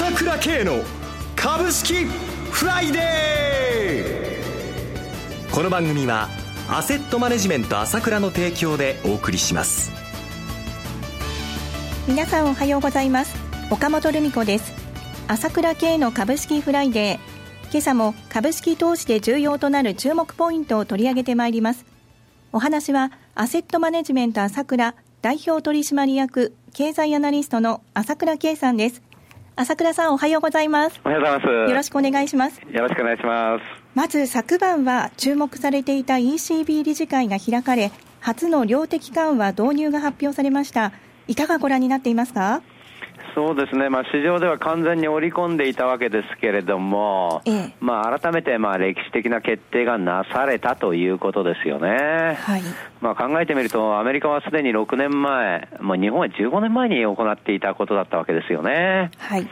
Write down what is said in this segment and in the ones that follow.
朝倉慶の株式フライデー。この番組はアセットマネジメント朝倉の提供でお送りします。皆さんおはようございます。岡本留美子です。朝倉慶の株式フライデー。今朝も株式投資で重要となる注目ポイントを取り上げてまいります。お話はアセットマネジメント朝倉代表取締役経済アナリストの朝倉圭さんです。朝倉さんおはようございます。おはようございます。よろしくお願いします。よろしくお願いします。まず昨晩は注目されていた ECB 理事会が開かれ初の量的緩和導入が発表されましたいかがご覧になっていますかそうですね、まあ、市場では完全に織り込んでいたわけですけれども、ええ、まあ、改めてまあ歴史的な決定がなされたということですよね、はい。まあ、考えてみると、アメリカはすでに6年前、まあ、日本は15年前に行っていたことだったわけですよね。はい。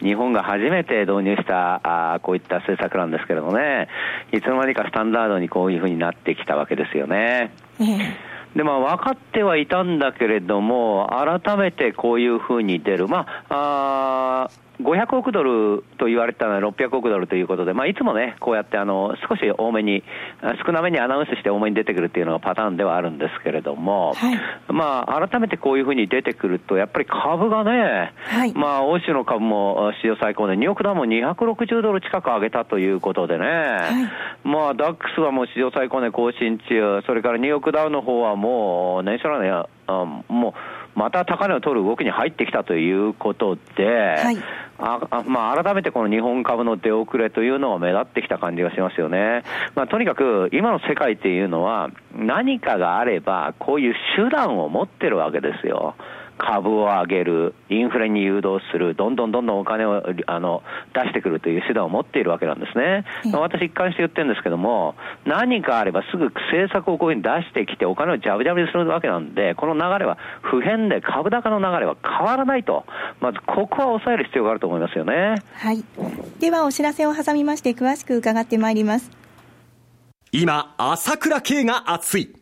日本が初めて導入したあこういった政策なんですけれどもね、いつの間にかスタンダードにこういうふうになってきたわけですよね。ええで、まあ、分かってはいたんだけれども、改めてこういうふうに出る。まあ、あ500億ドルと言われたのは600億ドルということで、まあ、いつもね、こうやってあの少し多めに、少なめにアナウンスして多めに出てくるっていうのがパターンではあるんですけれども、はい、まあ、改めてこういうふうに出てくると、やっぱり株がね、はい、まあ、欧州の株も史上最高で、ニューヨークダウも260ドル近く上げたということでね、はい、まあ、ダックスはもう史上最高値更新中、それからニューヨークダウの方はもう、年初来ね、もう、また高値を取る動きに入ってきたということで、はい、あまあ、改めてこの日本株の出遅れというのが目立ってきた感じがしますよね。まあ、とにかく今の世界っていうのは何かがあればこういう手段を持ってるわけですよ。株を上げる、インフレに誘導する、どんどんどんどんお金をあの出してくるという手段を持っているわけなんですね。まあ、私一貫して言ってるんですけども、何かあればすぐ政策をこういうふうに出してきてお金をジャブジャブにするわけなんで、この流れは不変で株高の流れは変わらないと。まずここは抑える必要があると思いますよね。はい。ではお知らせを挟みまして詳しく伺ってまいります。今、朝倉慶が熱い。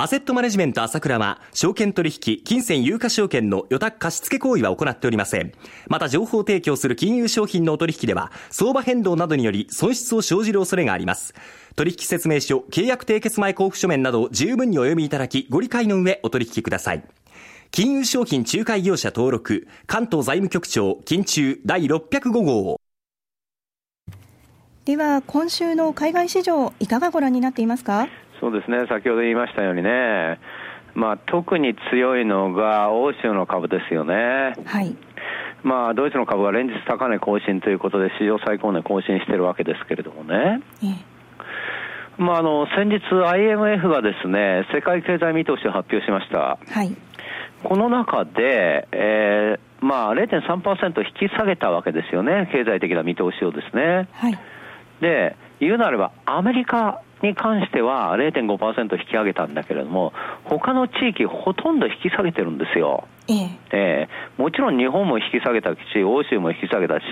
アセットマネジメント朝倉は、証券取引、金銭有価証券の予託貸付行為は行っておりません。また、情報提供する金融商品のお取引では、相場変動などにより損失を生じる恐れがあります。取引説明書、契約締結前交付書面など十分にお読みいただき、ご理解の上お取引ください。金融商品仲介業者登録、関東財務局長、金中第605号。では、今週の海外市場、いかがご覧になっていますか？そうですね、先ほど言いましたようにね、まあ、特に強いのが欧州の株ですよね。はい。まあ、ドイツの株は連日高値更新ということで、史上最高値更新してるわけですけれどもね。まあ、あの先日、IMF がですね世界経済見通しを発表しました、はい、この中で、えーまあ、0.3%引き下げたわけですよね、経済的な見通しをですね。はい、で、言うなれば、アメリカに関しては0.5%引き上げたんだけれども、他の地域ほとんど引き下げてるんですよ。ええ。えー、もちろん日本も引き下げたし、欧州も引き下げたし、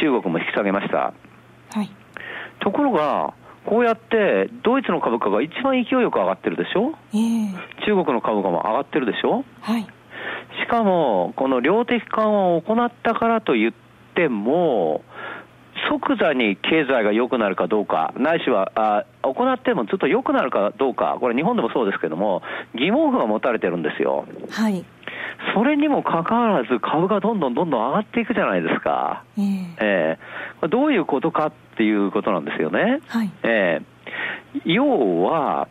中国も引き下げました。はい、ところが、こうやってドイツの株価が一番勢いよく上がってるでしょ、えー、中国の株価も上がってるでしょ、はい、しかも、この量的緩和を行ったからといっても、即座に経済が良くなるかどうか、ないしはあ行ってもずっと良くなるかどうか、これ、日本でもそうですけども、疑問符が持たれてるんですよ。はい、それにもかかわらず、株がどんどんどんどん上がっていくじゃないですか。えー、えー、どういうことかっていうことなんですよね。はい、えー、要は、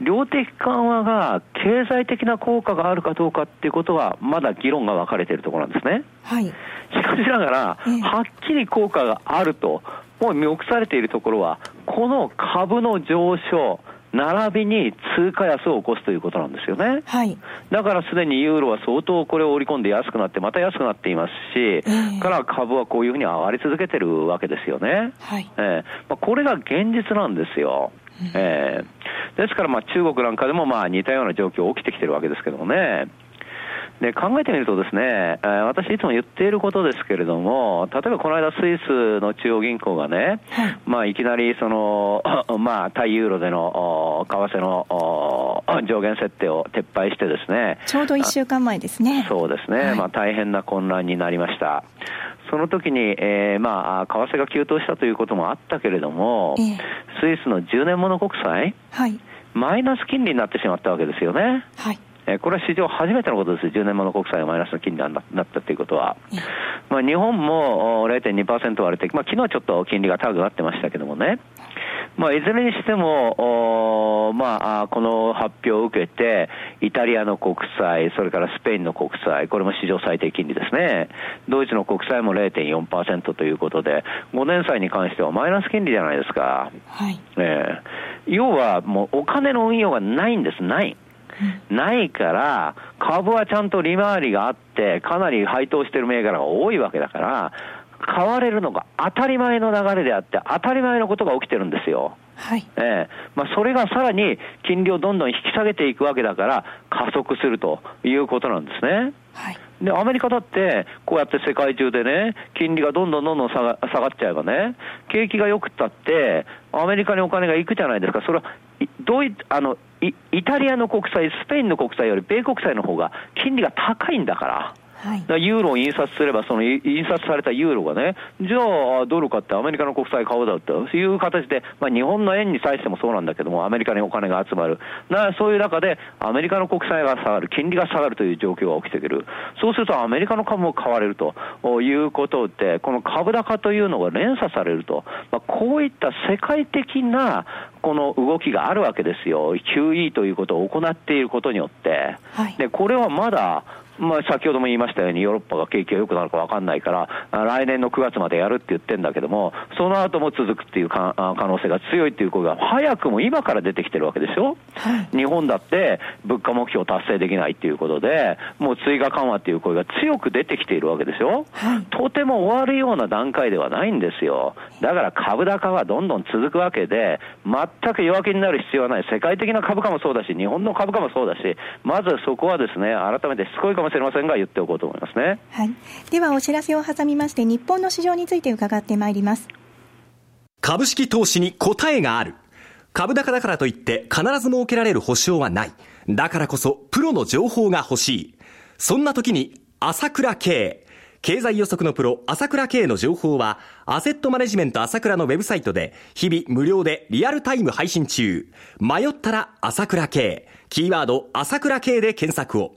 量的緩和が経済的な効果があるかどうかっていうことは、まだ議論が分かれているところなんですね。はい。しかしながら、はっきり効果があると、もう見送されているところは、この株の上昇、並びに通貨安を起こすということなんですよね。はい。だからすでにユーロは相当これを織り込んで安くなって、また安くなっていますし、えー、から株はこういうふうに上がり続けてるわけですよね。はい。えー、まあ、これが現実なんですよ。えー、ですからまあ中国なんかでもまあ似たような状況起きてきてるわけですけどもね。で考えてみるとですね、私いつも言っていることですけれども、例えばこの間スイスの中央銀行がね、はい、まあいきなりその、まあ対ユーロでの為替の上限設定を撤廃してですね。ちょうど1週間前ですね。そうですね。はい、まあ大変な混乱になりました。その時に、えー、まあ、為替が急騰したということもあったけれども、えー、スイスの10年物国債、はい、マイナス金利になってしまったわけですよね。はい。えこれは史上初めてのことです、10年物国債がマイナスの金利になったということは。まあ、日本も0.2%割れて、まあ、昨日はちょっと金利が高くなってましたけどもね、まあ、いずれにしても、まあ、この発表を受けて、イタリアの国債、それからスペインの国債、これも史上最低金利ですね。ドイツの国債も0.4%ということで、5年債に関してはマイナス金利じゃないですか。はい。えー、要はもうお金の運用がないんです、ない。ないから、株はちゃんと利回りがあって、かなり配当してる銘柄が多いわけだから、買われるのが当たり前の流れであって、当たり前のことが起きてるんですよ。はい。ええまあ、それがさらに金利をどんどん引き下げていくわけだから、加速するということなんですね。はい。で、アメリカだって、こうやって世界中でね、金利がどんどんどんどん下が下がっちゃえばね、景気が良くったって、アメリカにお金が行くじゃないですか。それは、どういあのイ、イタリアの国債、スペインの国債より米国債の方が金利が高いんだから。はい、ユーロを印刷すれば、その印刷されたユーロがね、じゃあ、ドル買ってアメリカの国債買おうだという形で、まあ、日本の円に対してもそうなんだけども、アメリカにお金が集まる、なそういう中で、アメリカの国債が下がる、金利が下がるという状況が起きてくる、そうするとアメリカの株も買われるということで、この株高というのが連鎖されると、まあ、こういった世界的なこの動きがあるわけですよ、QE ということを行っていることによって、はい、でこれはまだまあ、先ほども言いましたように、ヨーロッパが景気が良くなるか分かんないから、来年の9月までやるって言ってるんだけども、その後も続くっていう可能性が強いっていう声が、早くも今から出てきてるわけでしょ、はい、日本だって物価目標達成できないっていうことで、もう追加緩和っていう声が強く出てきているわけでしょ、はい、とても終わるような段階ではないんですよ。だから株高はどんどん続くわけで、全く弱気になる必要はない。世界的な株価もそうだし、日本の株価もそうだし、まずそこはですね、改めてしつこいかもしれませんが、言っておこうと思いますね。はい。では、お知らせを挟みまして、日本の市場について伺ってまいります。株式投資に答えがある。株高だからといって必ず設けられる保証はない。だからこそ、プロの情報が欲しい。そんな時に、朝倉慶。経済予測のプロ、朝倉慶の情報は、アセットマネジメント朝倉のウェブサイトで、日々無料でリアルタイム配信中。迷ったら朝倉慶。キーワード、朝倉慶で検索を。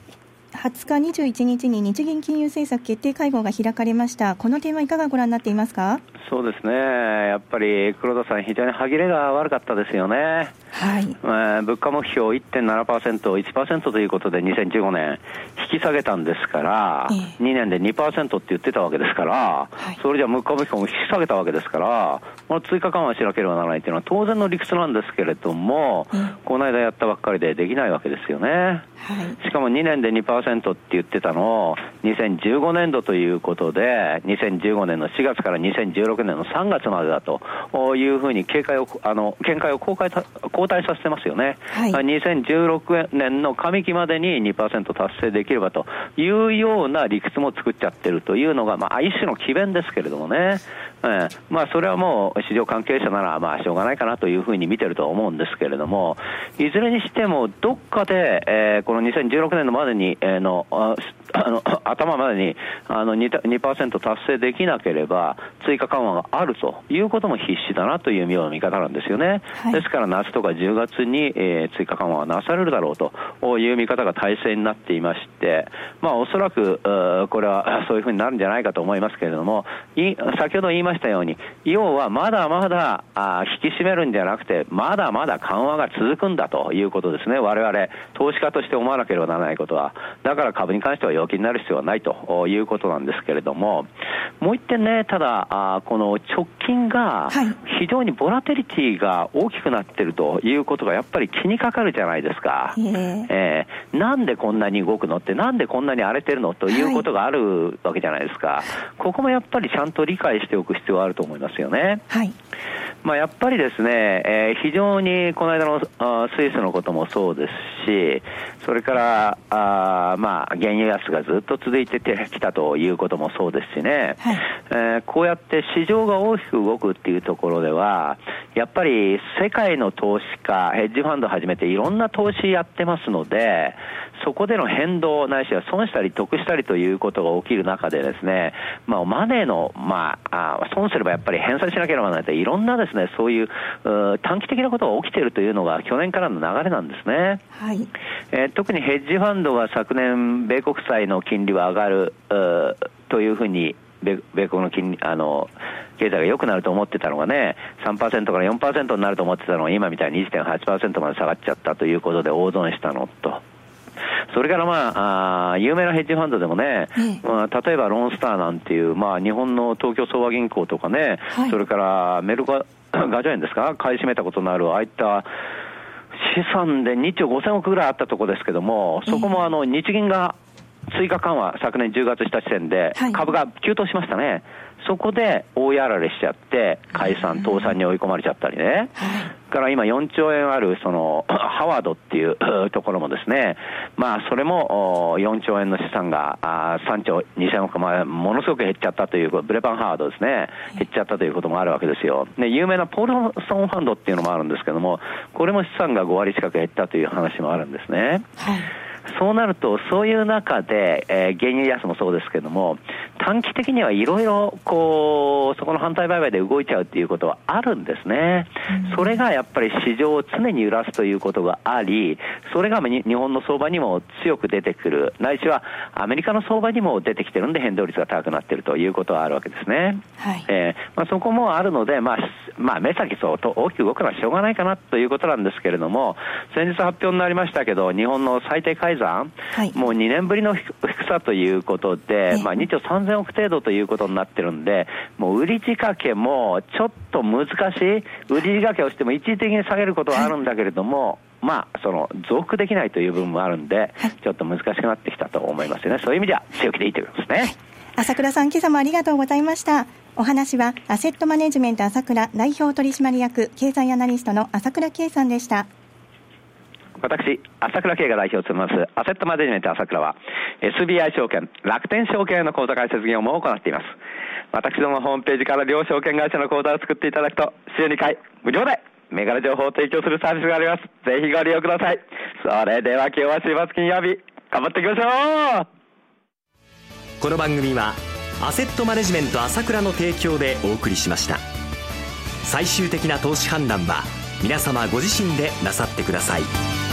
20日、21日に日銀金融政策決定会合が開かれました、この点はいかがご覧になっていますか？そうですね、やっぱり黒田さん、非常に歯切れが悪かったですよね。はい、えー、物価目標1.7%、1%ということで2015年引き下げたんですから、えー、2年で2%って言ってたわけですから、はい、それじゃ物価目標も引き下げたわけですから、この追加緩和しなければならないというのは当然の理屈なんですけれども、えー、この間やったばっかりでできないわけですよね。はい、しかも2年で2%って言ってたのを2015年度ということで、2015年の4月から2016年の3月までだというふうに警戒をあの見解を公開交代させてますよね、はい、2016年の上期までに2%達成できればというような理屈も作っちゃってるというのが、まあ、一種の詭弁ですけれどもね、えー、まあ、それはもう市場関係者ならまあしょうがないかなというふうに見てると思うんですけれども、いずれにしても、どっかで、えー、この2016年のまでに、えー、のあの 頭までにあの 2%, 2達成できなければ、追加緩和があるということも必至だなという見方なんですよね。はい、ですから夏とか10月に、えー、追加緩和がなされるだろうという見方が大勢になっていまして、まあ、おそらくこれはそういうふうになるんじゃないかと思いますけれども、先ほど言いまましたように、要はまだまだあ引き締めるんじゃなくて、まだまだ緩和が続くんだということですね、我々投資家として思わなければならないことは、だから株に関しては陽気になる必要はないということなんですけれども、もう一点ね、ただ、あこの直近が非常にボラテリティが大きくなってるということがやっぱり気にかかるじゃないですか。えー、なんでこんなに動くのって、なんでこんなに荒れてるのということがあるわけじゃないですか。ここもやっぱりちゃんと理解しておく必要があると思いますよね。はい。まあ、やっぱりですね、えー、非常にこの間のあスイスのこともそうですし、それからあ、まあ、原油安がずっと続いてきたということもそうですしね、はい、えー、こうやって市場が大きく動くっていうところでは、やっぱり世界の投資家、ヘッジファンドをはじめていろんな投資やってますので、そこでの変動ないしは損したり得したりということが起きる中でですね、まあ、マネーの、まあ、あ損すればやっぱり返済しなければならないといろんなですね、そういう短期的なことが起きているというのが去年からの流れなんですね。はい。えー、特にヘッジファンドが昨年、米国債の金利は上がる、というふうに米米国の金利、あの、経済が良くなると思ってたのがね、3%から4%になると思ってたのが、今みたいに1.8%まで下がっちゃったということで大損したのと。それからまあ、あ有名なヘッジファンドでもね、まあ、例えばロンスターなんていう、まあ、日本の東京相和銀行とかね、はい、それからメルカ ガジョエンですか、買い占めたことのある、ああいった資産で2兆5000億ぐらいあったところですけども、そこもあの日銀が追加緩和、昨年10月した時点で、株が急騰しましたね。そこで大やられしちゃって、解散、倒産に追い込まれちゃったりね。から今4兆円ある、その、ハワードっていう ところもですね、まあ、それも4兆円の資産が3兆2000億までものすごく減っちゃったという、ブレパンハワードですね、減っちゃったということもあるわけですよ。で、有名なポールソンファンドっていうのもあるんですけども、これも資産が5割近く減ったという話もあるんですね。はいそうなると、そういう中で、えー、原油安もそうですけども、短期的にはいろいろ、こう、そこの反対売買で動いちゃうっていうことはあるんですね。それがやっぱり市場を常に揺らすということがあり、それが日本の相場にも強く出てくる、ないしはアメリカの相場にも出てきてるんで変動率が高くなっているということはあるわけですね。はい、えー、まあ、そこもあるので、まあ、まあ、目先そうと大きく動くのはしょうがないかなということなんですけれども、先日発表になりましたけど、日本の最低改ざん、はい、もう2年ぶりの低さということで、まあ、2兆3000億程度ということになってるんで、もう売り仕掛けもちょっと難しい、売り仕掛けをしても一時的に下げることはあるんだけれども、まあ、その増幅できないという部分もあるんで、ちょっと難しくなってきたと思いますよね、そういう意味では強気でいいということですね。朝倉さん、今朝もありがとうございました。お話は、アセットマネジメント朝倉代表取締役経済アナリストの朝倉圭さんでした。私、朝倉慶が代表を務めます、アセットマネジメント朝倉は、SBI 証券、楽天証券の口座開設業務を行っています。私どもホームページから両証券会社の口座を作っていただくと、週2回、無料で、銘柄情報を提供するサービスがあります。ぜひご利用ください。それでは今日は週末金曜日、頑張っていきましょうこの番組は、アセットマネジメント朝倉の提供でお送りしました。最終的な投資判断は、皆様ご自身でなさってください。